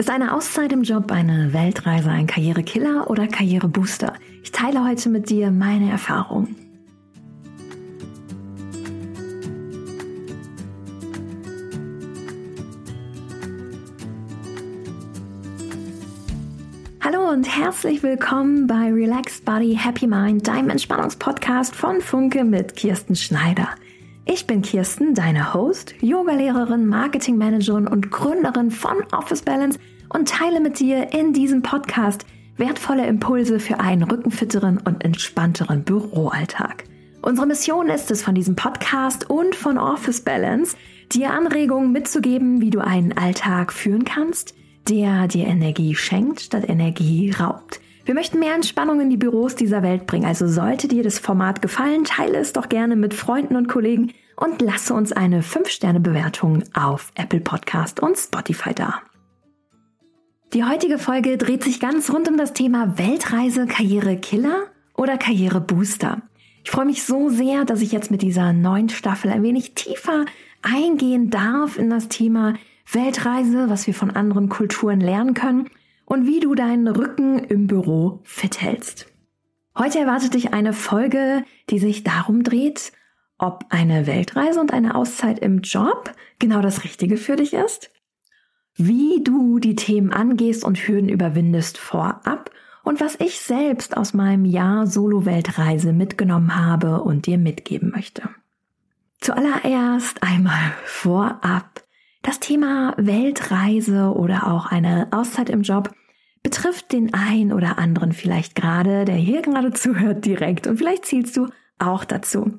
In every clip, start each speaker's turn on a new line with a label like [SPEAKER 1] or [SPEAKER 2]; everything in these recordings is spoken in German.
[SPEAKER 1] Ist eine Auszeit im Job eine Weltreise ein Karrierekiller oder Karrierebooster? Ich teile heute mit dir meine Erfahrungen. Hallo und herzlich willkommen bei Relaxed Body Happy Mind, deinem Entspannungspodcast von Funke mit Kirsten Schneider. Ich bin Kirsten, deine Host, Yogalehrerin, Marketingmanagerin und Gründerin von Office Balance und teile mit dir in diesem Podcast wertvolle Impulse für einen rückenfitteren und entspannteren Büroalltag. Unsere Mission ist es, von diesem Podcast und von Office Balance dir Anregungen mitzugeben, wie du einen Alltag führen kannst, der dir Energie schenkt statt Energie raubt. Wir möchten mehr Entspannung in die Büros dieser Welt bringen. Also sollte dir das Format gefallen, teile es doch gerne mit Freunden und Kollegen und lasse uns eine 5-Sterne-Bewertung auf Apple Podcast und Spotify da. Die heutige Folge dreht sich ganz rund um das Thema Weltreise, Karriere-Killer oder Karriere-Booster. Ich freue mich so sehr, dass ich jetzt mit dieser neuen Staffel ein wenig tiefer eingehen darf in das Thema Weltreise, was wir von anderen Kulturen lernen können und wie du deinen Rücken im Büro fit hältst. Heute erwartet dich eine Folge, die sich darum dreht, ob eine Weltreise und eine Auszeit im Job genau das Richtige für dich ist, wie du die Themen angehst und Hürden überwindest vorab und was ich selbst aus meinem Jahr Solo-Weltreise mitgenommen habe und dir mitgeben möchte. Zuallererst einmal vorab das Thema Weltreise oder auch eine Auszeit im Job betrifft den einen oder anderen vielleicht gerade, der hier gerade zuhört, direkt und vielleicht zielst du auch dazu.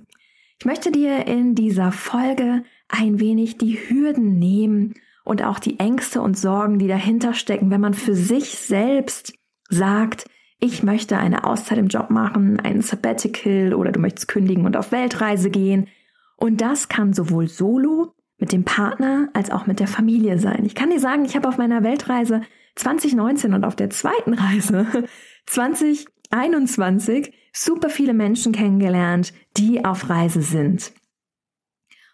[SPEAKER 1] Ich möchte dir in dieser Folge ein wenig die Hürden nehmen und auch die Ängste und Sorgen, die dahinter stecken, wenn man für sich selbst sagt, ich möchte eine Auszeit im Job machen, ein Sabbatical oder du möchtest kündigen und auf Weltreise gehen. Und das kann sowohl solo mit dem Partner als auch mit der Familie sein. Ich kann dir sagen, ich habe auf meiner Weltreise 2019 und auf der zweiten Reise 2021 super viele Menschen kennengelernt, die auf Reise sind.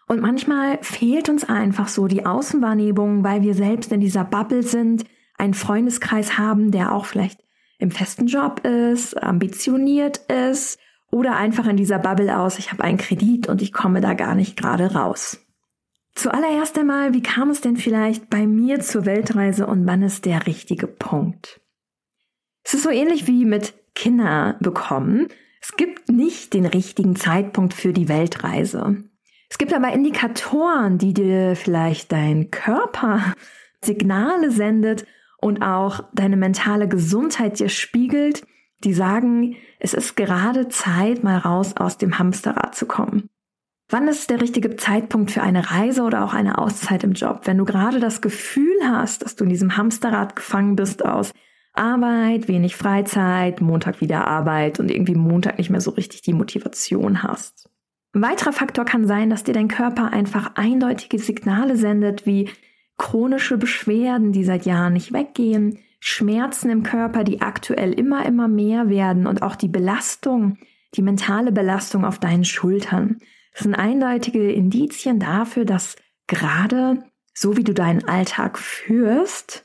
[SPEAKER 1] Und manchmal fehlt uns einfach so die Außenwahrnehmung, weil wir selbst in dieser Bubble sind, einen Freundeskreis haben, der auch vielleicht im festen Job ist, ambitioniert ist oder einfach in dieser Bubble aus, ich habe einen Kredit und ich komme da gar nicht gerade raus. Zuallererst einmal, wie kam es denn vielleicht bei mir zur Weltreise und wann ist der richtige Punkt? Es ist so ähnlich wie mit Kinder bekommen. Es gibt nicht den richtigen Zeitpunkt für die Weltreise. Es gibt aber Indikatoren, die dir vielleicht dein Körper Signale sendet und auch deine mentale Gesundheit dir spiegelt, die sagen, es ist gerade Zeit, mal raus aus dem Hamsterrad zu kommen. Wann ist der richtige Zeitpunkt für eine Reise oder auch eine Auszeit im Job? Wenn du gerade das Gefühl hast, dass du in diesem Hamsterrad gefangen bist aus Arbeit, wenig Freizeit, Montag wieder Arbeit und irgendwie Montag nicht mehr so richtig die Motivation hast. Ein weiterer Faktor kann sein, dass dir dein Körper einfach eindeutige Signale sendet, wie chronische Beschwerden, die seit Jahren nicht weggehen, Schmerzen im Körper, die aktuell immer, immer mehr werden und auch die Belastung, die mentale Belastung auf deinen Schultern. Das sind eindeutige Indizien dafür, dass gerade so wie du deinen Alltag führst,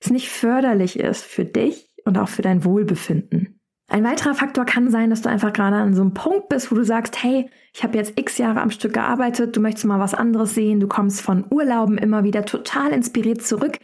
[SPEAKER 1] es nicht förderlich ist für dich und auch für dein Wohlbefinden. Ein weiterer Faktor kann sein, dass du einfach gerade an so einem Punkt bist, wo du sagst, hey, ich habe jetzt x Jahre am Stück gearbeitet, du möchtest mal was anderes sehen, du kommst von Urlauben immer wieder total inspiriert zurück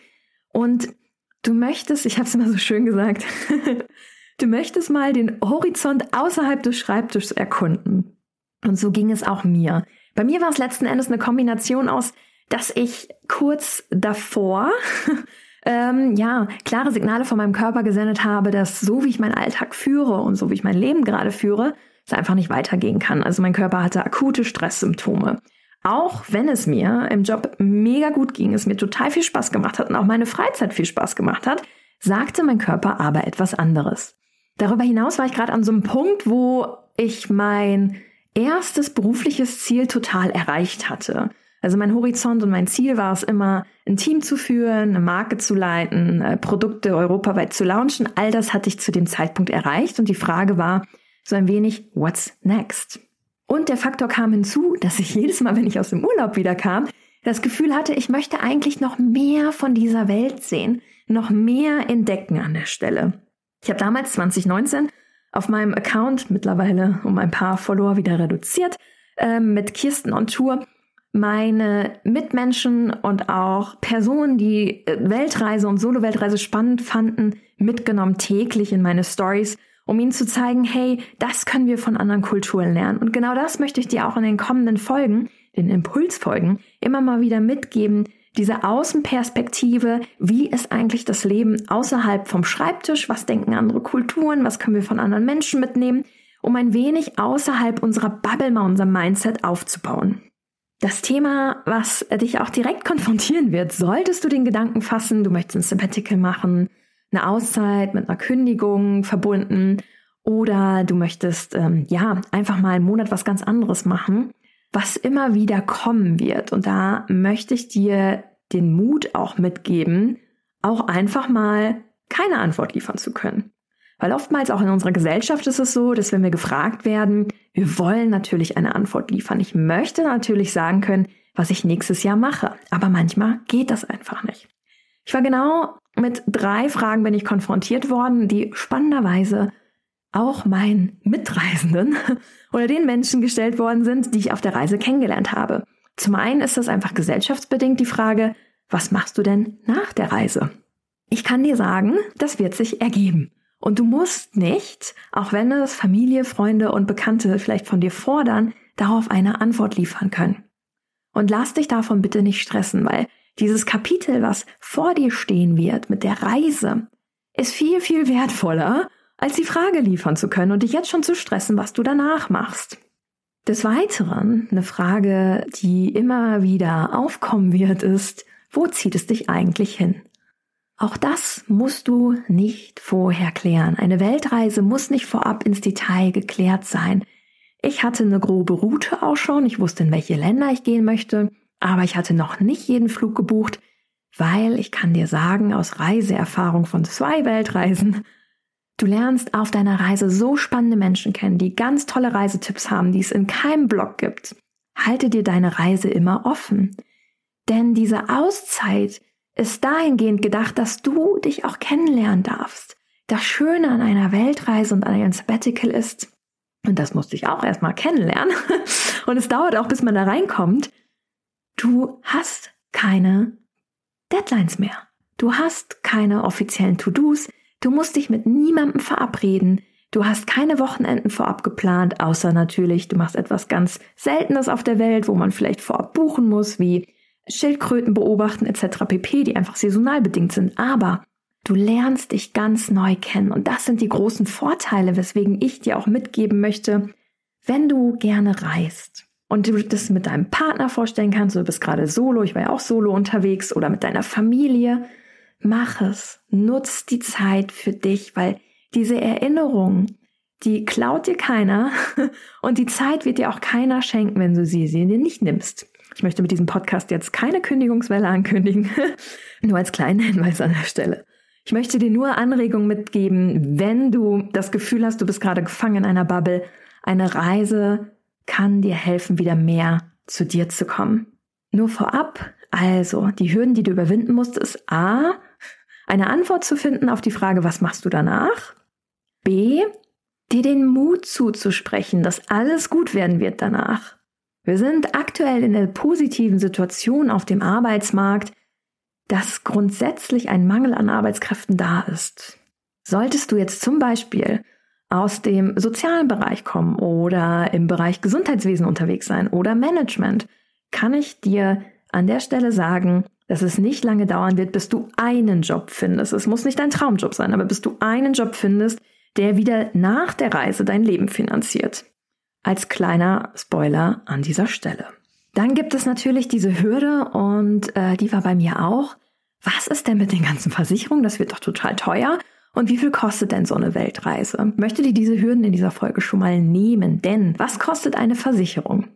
[SPEAKER 1] und du möchtest, ich habe es immer so schön gesagt, du möchtest mal den Horizont außerhalb des Schreibtischs erkunden. Und so ging es auch mir. Bei mir war es letzten Endes eine Kombination aus, dass ich kurz davor ähm, ja, klare Signale von meinem Körper gesendet habe, dass so wie ich meinen Alltag führe und so wie ich mein Leben gerade führe, es einfach nicht weitergehen kann. Also mein Körper hatte akute Stresssymptome. Auch wenn es mir im Job mega gut ging, es mir total viel Spaß gemacht hat und auch meine Freizeit viel Spaß gemacht hat, sagte mein Körper aber etwas anderes. Darüber hinaus war ich gerade an so einem Punkt, wo ich mein erstes berufliches Ziel total erreicht hatte. Also mein Horizont und mein Ziel war es immer, ein Team zu führen, eine Marke zu leiten, äh, Produkte europaweit zu launchen. All das hatte ich zu dem Zeitpunkt erreicht und die Frage war so ein wenig, what's next? Und der Faktor kam hinzu, dass ich jedes Mal, wenn ich aus dem Urlaub wiederkam, das Gefühl hatte, ich möchte eigentlich noch mehr von dieser Welt sehen. noch mehr entdecken an der Stelle. Ich habe damals 2019 auf meinem Account mittlerweile um ein paar Follower wieder reduziert äh, mit Kirsten on Tour meine Mitmenschen und auch Personen, die äh, Weltreise und Solo-Weltreise spannend fanden, mitgenommen täglich in meine Stories, um ihnen zu zeigen, hey, das können wir von anderen Kulturen lernen. Und genau das möchte ich dir auch in den kommenden Folgen, den Impulsfolgen, immer mal wieder mitgeben, diese Außenperspektive, wie ist eigentlich das Leben außerhalb vom Schreibtisch, was denken andere Kulturen, was können wir von anderen Menschen mitnehmen, um ein wenig außerhalb unserer Bubble mal unser Mindset aufzubauen. Das Thema, was dich auch direkt konfrontieren wird, solltest du den Gedanken fassen, du möchtest ein Sabbatical machen, eine Auszeit mit einer Kündigung verbunden oder du möchtest ähm, ja einfach mal einen Monat was ganz anderes machen, was immer wieder kommen wird. Und da möchte ich dir den Mut auch mitgeben, auch einfach mal keine Antwort liefern zu können. Weil oftmals auch in unserer Gesellschaft ist es so, dass wenn wir gefragt werden, wir wollen natürlich eine Antwort liefern. Ich möchte natürlich sagen können, was ich nächstes Jahr mache. Aber manchmal geht das einfach nicht. Ich war genau mit drei Fragen bin ich konfrontiert worden, die spannenderweise auch meinen Mitreisenden oder den Menschen gestellt worden sind, die ich auf der Reise kennengelernt habe. Zum einen ist das einfach gesellschaftsbedingt die Frage, was machst du denn nach der Reise? Ich kann dir sagen, das wird sich ergeben. Und du musst nicht, auch wenn es Familie, Freunde und Bekannte vielleicht von dir fordern, darauf eine Antwort liefern können. Und lass dich davon bitte nicht stressen, weil dieses Kapitel, was vor dir stehen wird mit der Reise, ist viel, viel wertvoller, als die Frage liefern zu können und dich jetzt schon zu stressen, was du danach machst. Des Weiteren, eine Frage, die immer wieder aufkommen wird, ist, wo zieht es dich eigentlich hin? Auch das musst du nicht vorher klären. Eine Weltreise muss nicht vorab ins Detail geklärt sein. Ich hatte eine grobe Route auch schon, ich wusste, in welche Länder ich gehen möchte, aber ich hatte noch nicht jeden Flug gebucht, weil ich kann dir sagen, aus Reiseerfahrung von zwei Weltreisen, du lernst auf deiner Reise so spannende Menschen kennen, die ganz tolle Reisetipps haben, die es in keinem Blog gibt. Halte dir deine Reise immer offen. Denn diese Auszeit, ist dahingehend gedacht, dass du dich auch kennenlernen darfst. Das Schöne an einer Weltreise und an einem Sabbatical ist, und das musste ich auch erstmal kennenlernen, und es dauert auch, bis man da reinkommt, du hast keine Deadlines mehr. Du hast keine offiziellen To-Dos. Du musst dich mit niemandem verabreden. Du hast keine Wochenenden vorab geplant, außer natürlich, du machst etwas ganz Seltenes auf der Welt, wo man vielleicht vorab buchen muss, wie Schildkröten beobachten etc. pp, die einfach saisonal bedingt sind. Aber du lernst dich ganz neu kennen. Und das sind die großen Vorteile, weswegen ich dir auch mitgeben möchte, wenn du gerne reist und du das mit deinem Partner vorstellen kannst, du bist gerade solo, ich war ja auch solo unterwegs oder mit deiner Familie, mach es. Nutz die Zeit für dich, weil diese Erinnerung, die klaut dir keiner und die Zeit wird dir auch keiner schenken, wenn du sie, sie dir nicht nimmst. Ich möchte mit diesem Podcast jetzt keine Kündigungswelle ankündigen, nur als kleinen Hinweis an der Stelle. Ich möchte dir nur Anregungen mitgeben, wenn du das Gefühl hast, du bist gerade gefangen in einer Bubble. Eine Reise kann dir helfen, wieder mehr zu dir zu kommen. Nur vorab, also die Hürden, die du überwinden musst, ist A, eine Antwort zu finden auf die Frage, was machst du danach? B, dir den Mut zuzusprechen, dass alles gut werden wird danach. Wir sind aktuell in der positiven Situation auf dem Arbeitsmarkt, dass grundsätzlich ein Mangel an Arbeitskräften da ist. Solltest du jetzt zum Beispiel aus dem sozialen Bereich kommen oder im Bereich Gesundheitswesen unterwegs sein oder Management, kann ich dir an der Stelle sagen, dass es nicht lange dauern wird, bis du einen Job findest. Es muss nicht dein Traumjob sein, aber bis du einen Job findest, der wieder nach der Reise dein Leben finanziert. Als kleiner Spoiler an dieser Stelle. Dann gibt es natürlich diese Hürde und äh, die war bei mir auch. Was ist denn mit den ganzen Versicherungen? Das wird doch total teuer. Und wie viel kostet denn so eine Weltreise? Möchte dir diese Hürden in dieser Folge schon mal nehmen? Denn was kostet eine Versicherung?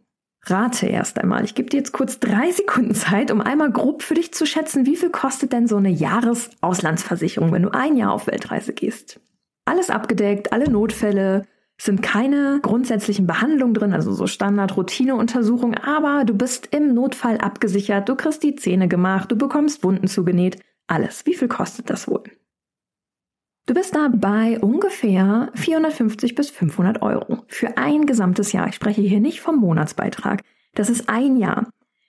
[SPEAKER 1] Rate erst einmal. Ich gebe dir jetzt kurz drei Sekunden Zeit, um einmal grob für dich zu schätzen, wie viel kostet denn so eine Jahresauslandsversicherung, wenn du ein Jahr auf Weltreise gehst. Alles abgedeckt, alle Notfälle, sind keine grundsätzlichen Behandlungen drin, also so Standard-Routine-Untersuchungen, aber du bist im Notfall abgesichert, du kriegst die Zähne gemacht, du bekommst Wunden zugenäht, alles. Wie viel kostet das wohl? Du bist da bei ungefähr 450 bis 500 Euro für ein gesamtes Jahr. Ich spreche hier nicht vom Monatsbeitrag. Das ist ein Jahr.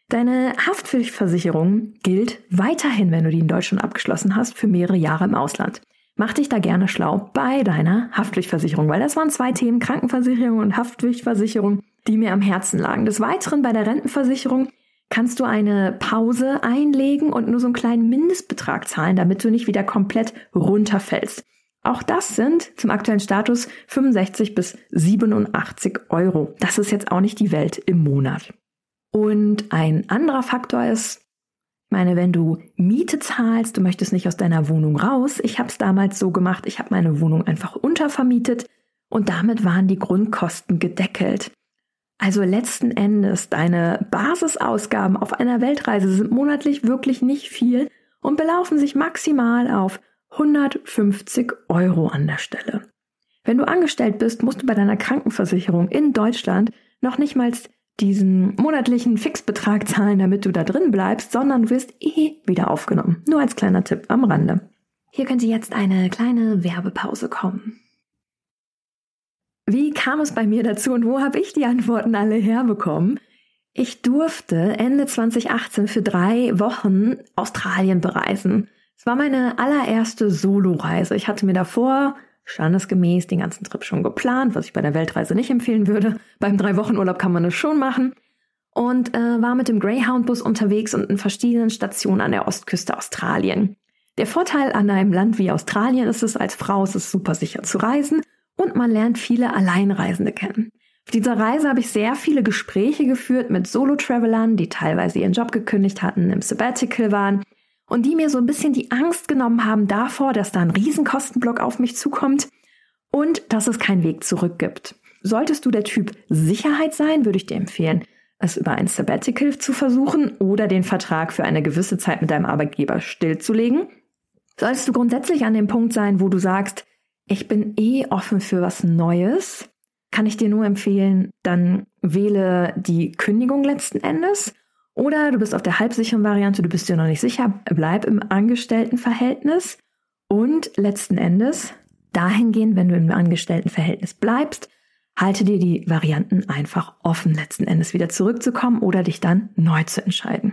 [SPEAKER 1] Deine Haftpflichtversicherung gilt weiterhin, wenn du die in Deutschland abgeschlossen hast, für mehrere Jahre im Ausland. Mach dich da gerne schlau bei deiner Haftpflichtversicherung, weil das waren zwei Themen, Krankenversicherung und Haftpflichtversicherung, die mir am Herzen lagen. Des Weiteren bei der Rentenversicherung kannst du eine Pause einlegen und nur so einen kleinen Mindestbetrag zahlen, damit du nicht wieder komplett runterfällst. Auch das sind zum aktuellen Status 65 bis 87 Euro. Das ist jetzt auch nicht die Welt im Monat. Und ein anderer Faktor ist, ich meine, wenn du Miete zahlst, du möchtest nicht aus deiner Wohnung raus. Ich habe es damals so gemacht, ich habe meine Wohnung einfach untervermietet und damit waren die Grundkosten gedeckelt. Also letzten Endes, deine Basisausgaben auf einer Weltreise sind monatlich wirklich nicht viel und belaufen sich maximal auf 150 Euro an der Stelle. Wenn du angestellt bist, musst du bei deiner Krankenversicherung in Deutschland noch nicht mal diesen monatlichen Fixbetrag zahlen, damit du da drin bleibst, sondern wirst eh wieder aufgenommen. Nur als kleiner Tipp am Rande. Hier könnte jetzt eine kleine Werbepause kommen. Wie kam es bei mir dazu und wo habe ich die Antworten alle herbekommen? Ich durfte Ende 2018 für drei Wochen Australien bereisen. Es war meine allererste Soloreise. Ich hatte mir davor standesgemäß den ganzen Trip schon geplant, was ich bei der Weltreise nicht empfehlen würde. Beim drei Wochen Urlaub kann man es schon machen. Und äh, war mit dem Greyhound-Bus unterwegs und in verschiedenen Stationen an der Ostküste Australien. Der Vorteil an einem Land wie Australien ist es, als Frau ist es super sicher zu reisen und man lernt viele Alleinreisende kennen. Auf dieser Reise habe ich sehr viele Gespräche geführt mit Solo-Travelern, die teilweise ihren Job gekündigt hatten, im Sabbatical waren und die mir so ein bisschen die Angst genommen haben davor, dass da ein Riesenkostenblock auf mich zukommt und dass es keinen Weg zurück gibt. Solltest du der Typ Sicherheit sein, würde ich dir empfehlen, es über ein Sabbatical zu versuchen oder den Vertrag für eine gewisse Zeit mit deinem Arbeitgeber stillzulegen. Solltest du grundsätzlich an dem Punkt sein, wo du sagst, ich bin eh offen für was Neues, kann ich dir nur empfehlen, dann wähle die Kündigung letzten Endes. Oder du bist auf der halbsicheren Variante, du bist dir noch nicht sicher, bleib im Angestelltenverhältnis. Und letzten Endes, dahingehend, wenn du im Angestelltenverhältnis bleibst, halte dir die Varianten einfach offen, letzten Endes wieder zurückzukommen oder dich dann neu zu entscheiden.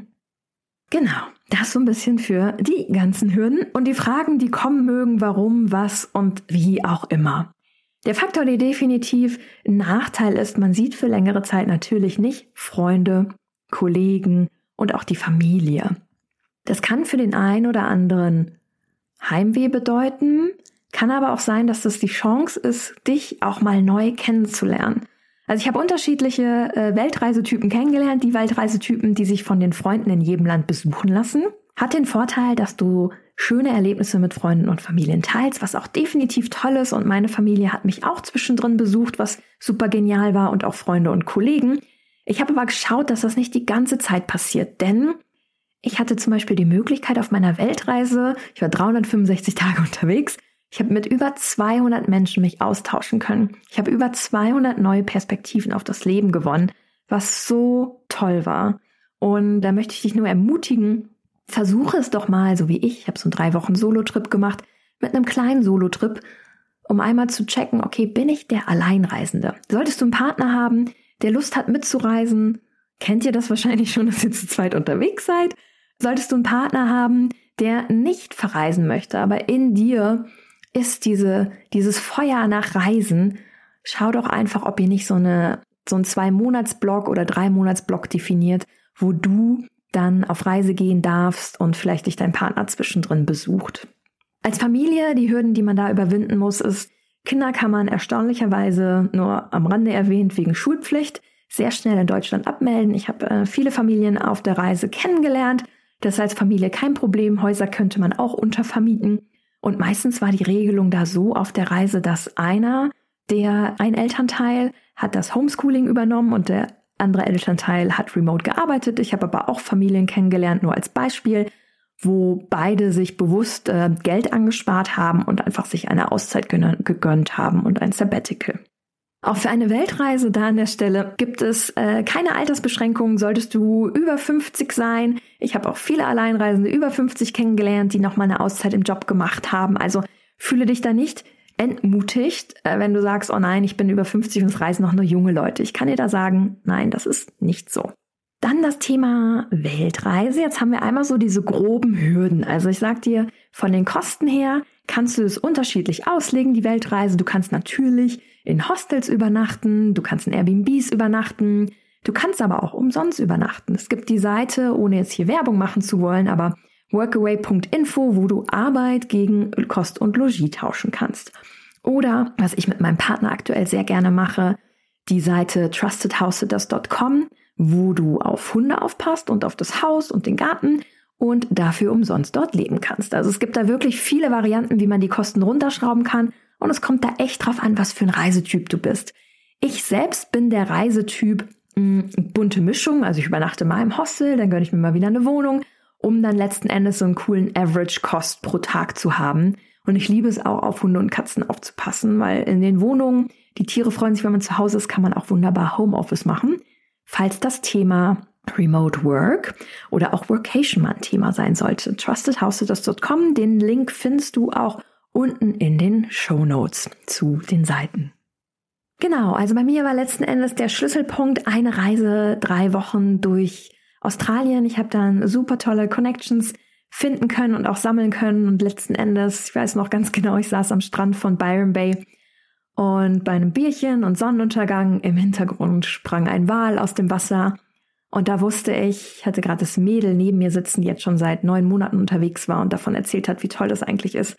[SPEAKER 1] Genau, das so ein bisschen für die ganzen Hürden und die Fragen, die kommen mögen, warum, was und wie auch immer. Der Faktor, der definitiv ein Nachteil ist, man sieht für längere Zeit natürlich nicht Freunde, Kollegen und auch die Familie. Das kann für den einen oder anderen Heimweh bedeuten, kann aber auch sein, dass das die Chance ist, dich auch mal neu kennenzulernen. Also ich habe unterschiedliche äh, Weltreisetypen kennengelernt. Die Weltreisetypen, die sich von den Freunden in jedem Land besuchen lassen, hat den Vorteil, dass du schöne Erlebnisse mit Freunden und Familien teilst, was auch definitiv toll ist. Und meine Familie hat mich auch zwischendrin besucht, was super genial war und auch Freunde und Kollegen. Ich habe aber geschaut, dass das nicht die ganze Zeit passiert, denn ich hatte zum Beispiel die Möglichkeit auf meiner Weltreise, ich war 365 Tage unterwegs, ich habe mit über 200 Menschen mich austauschen können. Ich habe über 200 neue Perspektiven auf das Leben gewonnen, was so toll war. Und da möchte ich dich nur ermutigen, versuche es doch mal, so wie ich. Ich habe so einen drei Wochen Solo-Trip gemacht, mit einem kleinen Solo-Trip, um einmal zu checken, okay, bin ich der Alleinreisende? Solltest du einen Partner haben, der Lust hat mitzureisen, kennt ihr das wahrscheinlich schon, dass ihr zu zweit unterwegs seid? Solltest du einen Partner haben, der nicht verreisen möchte, aber in dir ist diese, dieses Feuer nach Reisen, schau doch einfach, ob ihr nicht so eine, so ein Zwei-Monats-Block oder Drei-Monats-Block definiert, wo du dann auf Reise gehen darfst und vielleicht dich dein Partner zwischendrin besucht. Als Familie, die Hürden, die man da überwinden muss, ist, Kinder kann man erstaunlicherweise nur am Rande erwähnt wegen Schulpflicht sehr schnell in Deutschland abmelden. Ich habe äh, viele Familien auf der Reise kennengelernt. Das als Familie kein Problem. Häuser könnte man auch untervermieten. Und meistens war die Regelung da so auf der Reise, dass einer, der ein Elternteil hat das Homeschooling übernommen und der andere Elternteil hat remote gearbeitet. Ich habe aber auch Familien kennengelernt, nur als Beispiel, wo beide sich bewusst äh, Geld angespart haben und einfach sich eine Auszeit gegönnt haben und ein Sabbatical. Auch für eine Weltreise da an der Stelle gibt es äh, keine Altersbeschränkungen. Solltest du über 50 sein. Ich habe auch viele Alleinreisende über 50 kennengelernt, die nochmal eine Auszeit im Job gemacht haben. Also fühle dich da nicht entmutigt, äh, wenn du sagst, oh nein, ich bin über 50 und es reisen noch nur junge Leute. Ich kann dir da sagen, nein, das ist nicht so. Dann das Thema Weltreise. Jetzt haben wir einmal so diese groben Hürden. Also ich sag dir, von den Kosten her kannst du es unterschiedlich auslegen, die Weltreise. Du kannst natürlich in Hostels übernachten, du kannst in Airbnbs übernachten, du kannst aber auch umsonst übernachten. Es gibt die Seite, ohne jetzt hier Werbung machen zu wollen, aber workaway.info, wo du Arbeit gegen Kost und Logis tauschen kannst. Oder, was ich mit meinem Partner aktuell sehr gerne mache, die Seite trustedhousesitters.com, wo du auf Hunde aufpasst und auf das Haus und den Garten und dafür umsonst dort leben kannst. Also es gibt da wirklich viele Varianten, wie man die Kosten runterschrauben kann und es kommt da echt drauf an, was für ein Reisetyp du bist. Ich selbst bin der Reisetyp mh, hm, bunte Mischung, also ich übernachte mal im Hostel, dann gönne ich mir mal wieder eine Wohnung, um dann letzten Endes so einen coolen Average Cost pro Tag zu haben. Und ich liebe es auch, auf Hunde und Katzen aufzupassen, weil in den Wohnungen, die Tiere freuen sich, wenn man zu Hause ist, kann man auch wunderbar Homeoffice machen. Falls das Thema Remote Work oder auch Workation mal ein Thema sein sollte. TrustedHouseSitters.com, den Link findest du auch unten in den Show Notes zu den Seiten. Genau, also bei mir war letzten Endes der Schlüsselpunkt eine Reise drei Wochen durch Australien. Ich habe dann super tolle Connections finden können und auch sammeln können. Und letzten Endes, ich weiß noch ganz genau, ich saß am Strand von Byron Bay und bei einem Bierchen und Sonnenuntergang im Hintergrund sprang ein Wal aus dem Wasser. Und da wusste ich, hatte gerade das Mädel neben mir sitzen, die jetzt schon seit neun Monaten unterwegs war und davon erzählt hat, wie toll das eigentlich ist,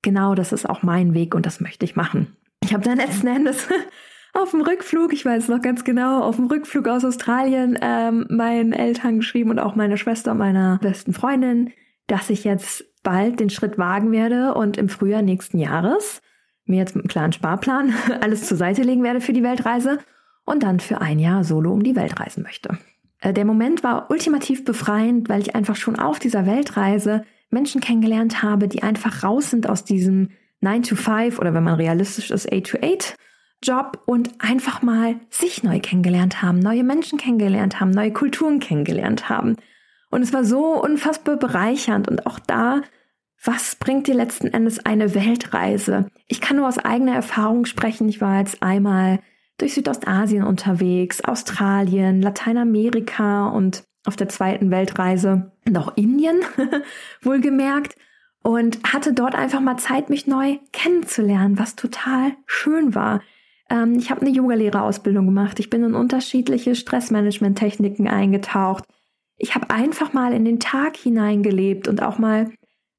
[SPEAKER 1] genau das ist auch mein Weg und das möchte ich machen. Ich habe dann letzten Endes auf dem Rückflug, ich weiß noch ganz genau, auf dem Rückflug aus Australien ähm, meinen Eltern geschrieben und auch meiner Schwester und meiner besten Freundin, dass ich jetzt bald den Schritt wagen werde und im Frühjahr nächsten Jahres mir jetzt mit einem klaren Sparplan alles zur Seite legen werde für die Weltreise und dann für ein Jahr solo um die Welt reisen möchte. Äh, der Moment war ultimativ befreiend, weil ich einfach schon auf dieser Weltreise Menschen kennengelernt habe, die einfach raus sind aus diesem 9 to 5 oder wenn man realistisch ist, 8 to 8 Job und einfach mal sich neu kennengelernt haben, neue Menschen kennengelernt haben, neue Kulturen kennengelernt haben. Und es war so unfassbar bereichernd und auch da, was bringt dir letzten Endes eine Weltreise? Ich kann nur aus eigener Erfahrung sprechen. Ich war jetzt einmal durch Südostasien unterwegs, Australien, Lateinamerika und auf der zweiten Weltreise noch Indien, wohlgemerkt, und hatte dort einfach mal Zeit, mich neu kennenzulernen, was total schön war. Ähm, ich habe eine Yogalehrerausbildung gemacht. Ich bin in unterschiedliche Stressmanagement-Techniken eingetaucht. Ich habe einfach mal in den Tag hineingelebt und auch mal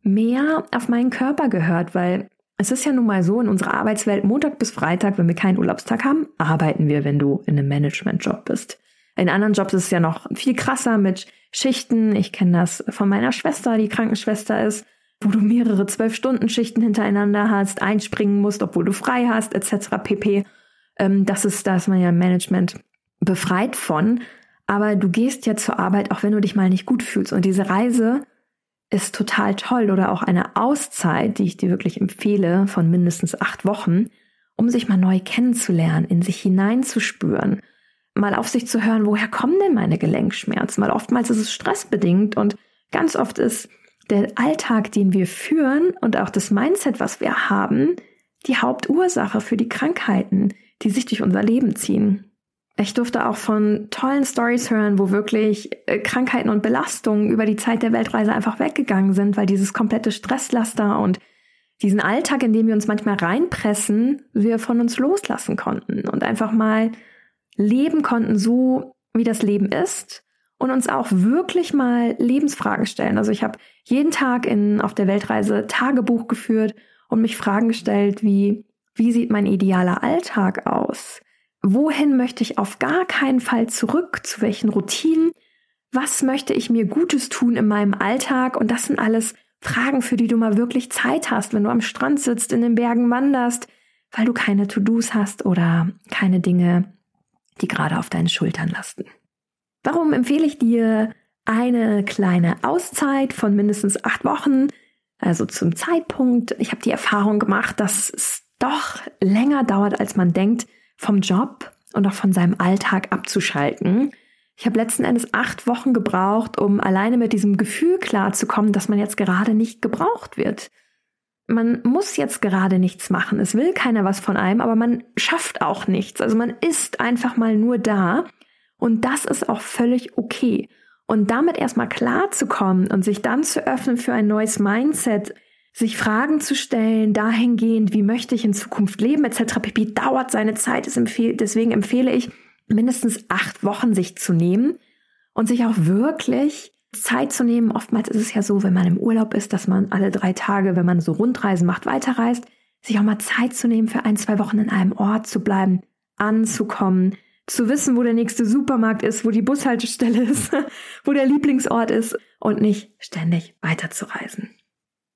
[SPEAKER 1] mehr auf meinen Körper gehört, weil es ist ja nun mal so in unserer Arbeitswelt Montag bis Freitag, wenn wir keinen Urlaubstag haben, arbeiten wir, wenn du in einem Managementjob bist. In anderen Jobs ist es ja noch viel krasser mit Schichten. Ich kenne das von meiner Schwester, die Krankenschwester ist, wo du mehrere zwölf Stunden Schichten hintereinander hast, einspringen musst, obwohl du frei hast, etc. pp. Ähm, das ist, da ist man ja im Management befreit von. Aber du gehst ja zur Arbeit, auch wenn du dich mal nicht gut fühlst. Und diese Reise ist total toll oder auch eine Auszeit, die ich dir wirklich empfehle, von mindestens acht Wochen, um sich mal neu kennenzulernen, in sich hineinzuspüren mal auf sich zu hören, woher kommen denn meine Gelenkschmerzen? Weil oftmals ist es stressbedingt und ganz oft ist der Alltag, den wir führen und auch das Mindset, was wir haben, die Hauptursache für die Krankheiten, die sich durch unser Leben ziehen. Ich durfte auch von tollen Stories hören, wo wirklich äh, Krankheiten und Belastungen über die Zeit der Weltreise einfach weggegangen sind, weil dieses komplette Stresslaster und diesen Alltag, in dem wir uns manchmal reinpressen, wir von uns loslassen konnten und einfach mal leben konnten, so wie das Leben ist und uns auch wirklich mal Lebensfragen stellen. Also ich habe jeden Tag in, auf der Weltreise Tagebuch geführt und mich Fragen gestellt wie, wie sieht mein idealer Alltag aus? Wohin möchte ich auf gar keinen Fall zurück? Zu welchen Routinen? Was möchte ich mir Gutes tun in meinem Alltag? Und das sind alles Fragen, für die du mal wirklich Zeit hast, wenn du am Strand sitzt, in den Bergen wanderst, weil du keine To-Dos hast oder keine Dinge die gerade auf deinen Schultern lasten. Warum empfehle ich dir eine kleine Auszeit von mindestens acht Wochen? Also zum Zeitpunkt, ich habe die Erfahrung gemacht, dass es doch länger dauert, als man denkt, vom Job und auch von seinem Alltag abzuschalten. Ich habe letzten Endes acht Wochen gebraucht, um alleine mit diesem Gefühl klarzukommen, dass man jetzt gerade nicht gebraucht wird. Man muss jetzt gerade nichts machen. Es will keiner was von einem, aber man schafft auch nichts. Also man ist einfach mal nur da. Und das ist auch völlig okay. Und damit erstmal klarzukommen und sich dann zu öffnen für ein neues Mindset, sich Fragen zu stellen, dahingehend, wie möchte ich in Zukunft leben, etc. pp. dauert seine Zeit. Deswegen empfehle ich, mindestens acht Wochen sich zu nehmen und sich auch wirklich Zeit zu nehmen. Oftmals ist es ja so, wenn man im Urlaub ist, dass man alle drei Tage, wenn man so Rundreisen macht, weiterreist, sich auch mal Zeit zu nehmen, für ein, zwei Wochen in einem Ort zu bleiben, anzukommen, zu wissen, wo der nächste Supermarkt ist, wo die Bushaltestelle ist, wo der Lieblingsort ist und nicht ständig weiterzureisen.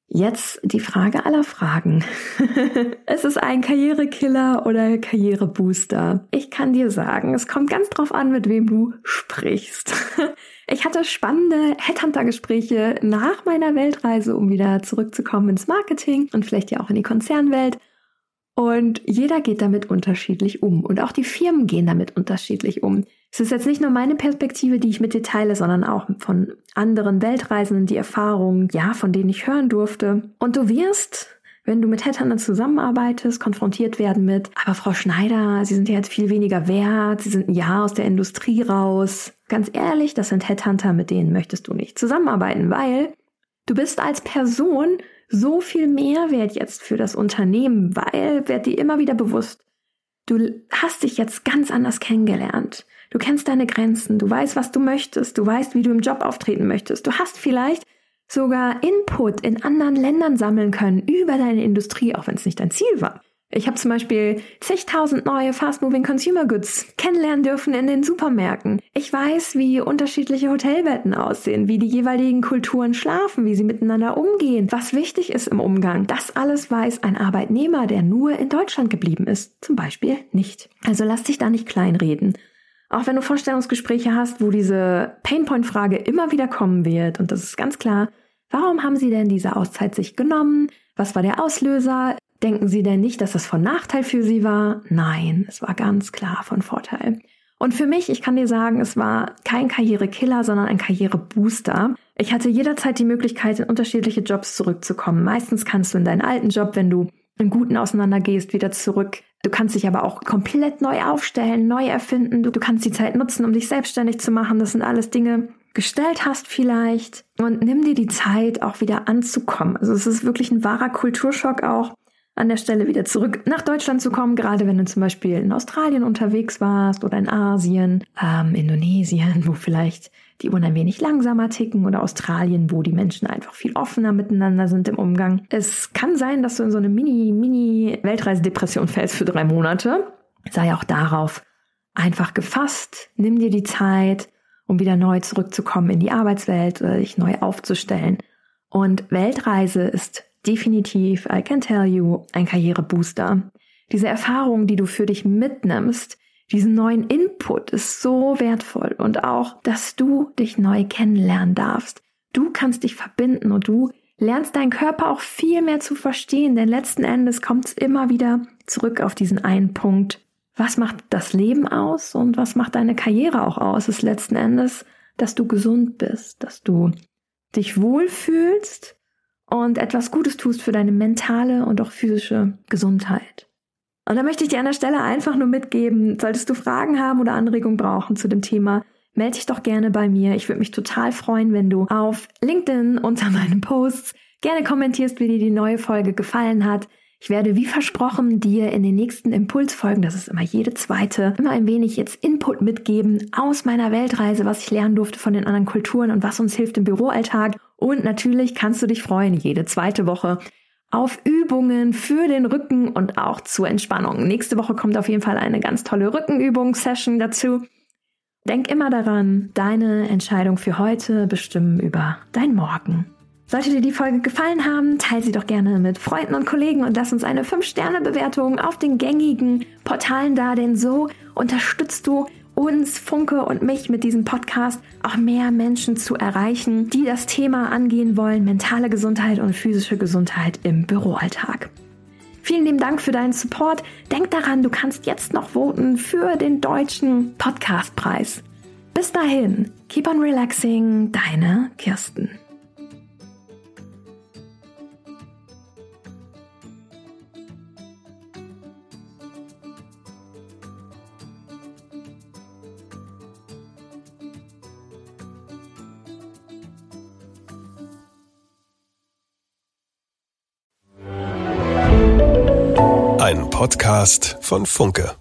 [SPEAKER 1] Jetzt die Frage aller Fragen. ist es ein Karrierekiller oder Karrierebooster? Ich kann dir sagen, es kommt ganz drauf an, mit wem du sprichst. Ich hatte spannende Headhunter-Gespräche nach meiner Weltreise, um wieder zurückzukommen ins Marketing und vielleicht ja auch in die Konzernwelt. Und jeder geht damit unterschiedlich um. Und auch die Firmen gehen damit unterschiedlich um. Es ist jetzt nicht nur meine Perspektive, die ich mit dir teile, sondern auch von anderen Weltreisenden, die Erfahrungen, ja, von denen ich hören durfte. Und du wirst, wenn du mit Headhuntern zusammenarbeitest, konfrontiert werden mit, aber Frau Schneider, Sie sind ja jetzt viel weniger wert, Sie sind ein Jahr aus der Industrie raus. Ganz ehrlich, das sind Headhunter, mit denen möchtest du nicht zusammenarbeiten, weil du bist als Person so viel Mehrwert jetzt für das Unternehmen, weil, werd dir immer wieder bewusst, du hast dich jetzt ganz anders kennengelernt. Du kennst deine Grenzen, du weißt, was du möchtest, du weißt, wie du im Job auftreten möchtest. Du hast vielleicht sogar Input in anderen Ländern sammeln können über deine Industrie, auch wenn es nicht dein Ziel war. Ich habe zum Beispiel zigtausend neue Fast-Moving Consumer Goods kennenlernen dürfen in den Supermärkten. Ich weiß, wie unterschiedliche Hotelbetten aussehen, wie die jeweiligen Kulturen schlafen, wie sie miteinander umgehen, was wichtig ist im Umgang. Das alles weiß ein Arbeitnehmer, der nur in Deutschland geblieben ist, zum Beispiel nicht. Also lass dich da nicht kleinreden. Auch wenn du Vorstellungsgespräche hast, wo diese Painpoint-Frage immer wieder kommen wird, und das ist ganz klar, warum haben sie denn diese Auszeit sich genommen? Was war der Auslöser? Denken Sie denn nicht, dass das von Nachteil für Sie war? Nein, es war ganz klar von Vorteil. Und für mich, ich kann dir sagen, es war kein Karrierekiller, sondern ein Karrierebooster. Ich hatte jederzeit die Möglichkeit, in unterschiedliche Jobs zurückzukommen. Meistens kannst du in deinen alten Job, wenn du im Guten auseinandergehst, wieder zurück Du kannst dich aber auch komplett neu aufstellen, neu erfinden. Du, du kannst die Zeit nutzen, um dich selbstständig zu machen. Das sind alles Dinge, gestellt hast vielleicht. Und nimm dir die Zeit, auch wieder anzukommen. Also es ist wirklich ein wahrer Kulturschock auch, an der Stelle wieder zurück nach Deutschland zu kommen, gerade wenn du zum Beispiel in Australien unterwegs warst oder in Asien, ähm, Indonesien, wo vielleicht die Uhren ein wenig langsamer ticken oder Australien, wo die Menschen einfach viel offener miteinander sind im Umgang. Es kann sein, dass du in so eine Mini, Mini Weltreisedepression fällst für drei Monate. Sei auch darauf einfach gefasst. Nimm dir die Zeit, um wieder neu zurückzukommen in die Arbeitswelt oder dich neu aufzustellen. Und Weltreise ist definitiv, I can tell you, ein Karrierebooster. Diese Erfahrung, die du für dich mitnimmst, diesen neuen Input ist so wertvoll und auch, dass du dich neu kennenlernen darfst. Du kannst dich verbinden und du lernst deinen Körper auch viel mehr zu verstehen, denn letzten Endes kommt es immer wieder zurück auf diesen einen Punkt. Was macht das Leben aus und was macht deine Karriere auch aus? Ist letzten Endes, dass du gesund bist, dass du dich wohlfühlst und etwas Gutes tust für deine mentale und auch physische Gesundheit. Und da möchte ich dir an der Stelle einfach nur mitgeben, solltest du Fragen haben oder Anregungen brauchen zu dem Thema, melde dich doch gerne bei mir. Ich würde mich total freuen, wenn du auf LinkedIn unter meinen Posts gerne kommentierst, wie dir die neue Folge gefallen hat. Ich werde wie versprochen dir in den nächsten Impulsfolgen, das ist immer jede zweite, immer ein wenig jetzt Input mitgeben aus meiner Weltreise, was ich lernen durfte von den anderen Kulturen und was uns hilft im Büroalltag. Und natürlich kannst du dich freuen, jede zweite Woche auf Übungen für den Rücken und auch zur Entspannung. Nächste Woche kommt auf jeden Fall eine ganz tolle Rückenübungssession dazu. Denk immer daran, deine Entscheidung für heute bestimmen über dein Morgen. Sollte dir die Folge gefallen haben, teile sie doch gerne mit Freunden und Kollegen und lass uns eine 5-Sterne-Bewertung auf den gängigen Portalen da, denn so unterstützt du uns, Funke und mich mit diesem Podcast auch mehr Menschen zu erreichen, die das Thema angehen wollen, mentale Gesundheit und physische Gesundheit im Büroalltag. Vielen lieben Dank für deinen Support. Denk daran, du kannst jetzt noch voten für den deutschen Podcastpreis. Bis dahin, keep on relaxing, deine Kirsten.
[SPEAKER 2] Podcast von Funke.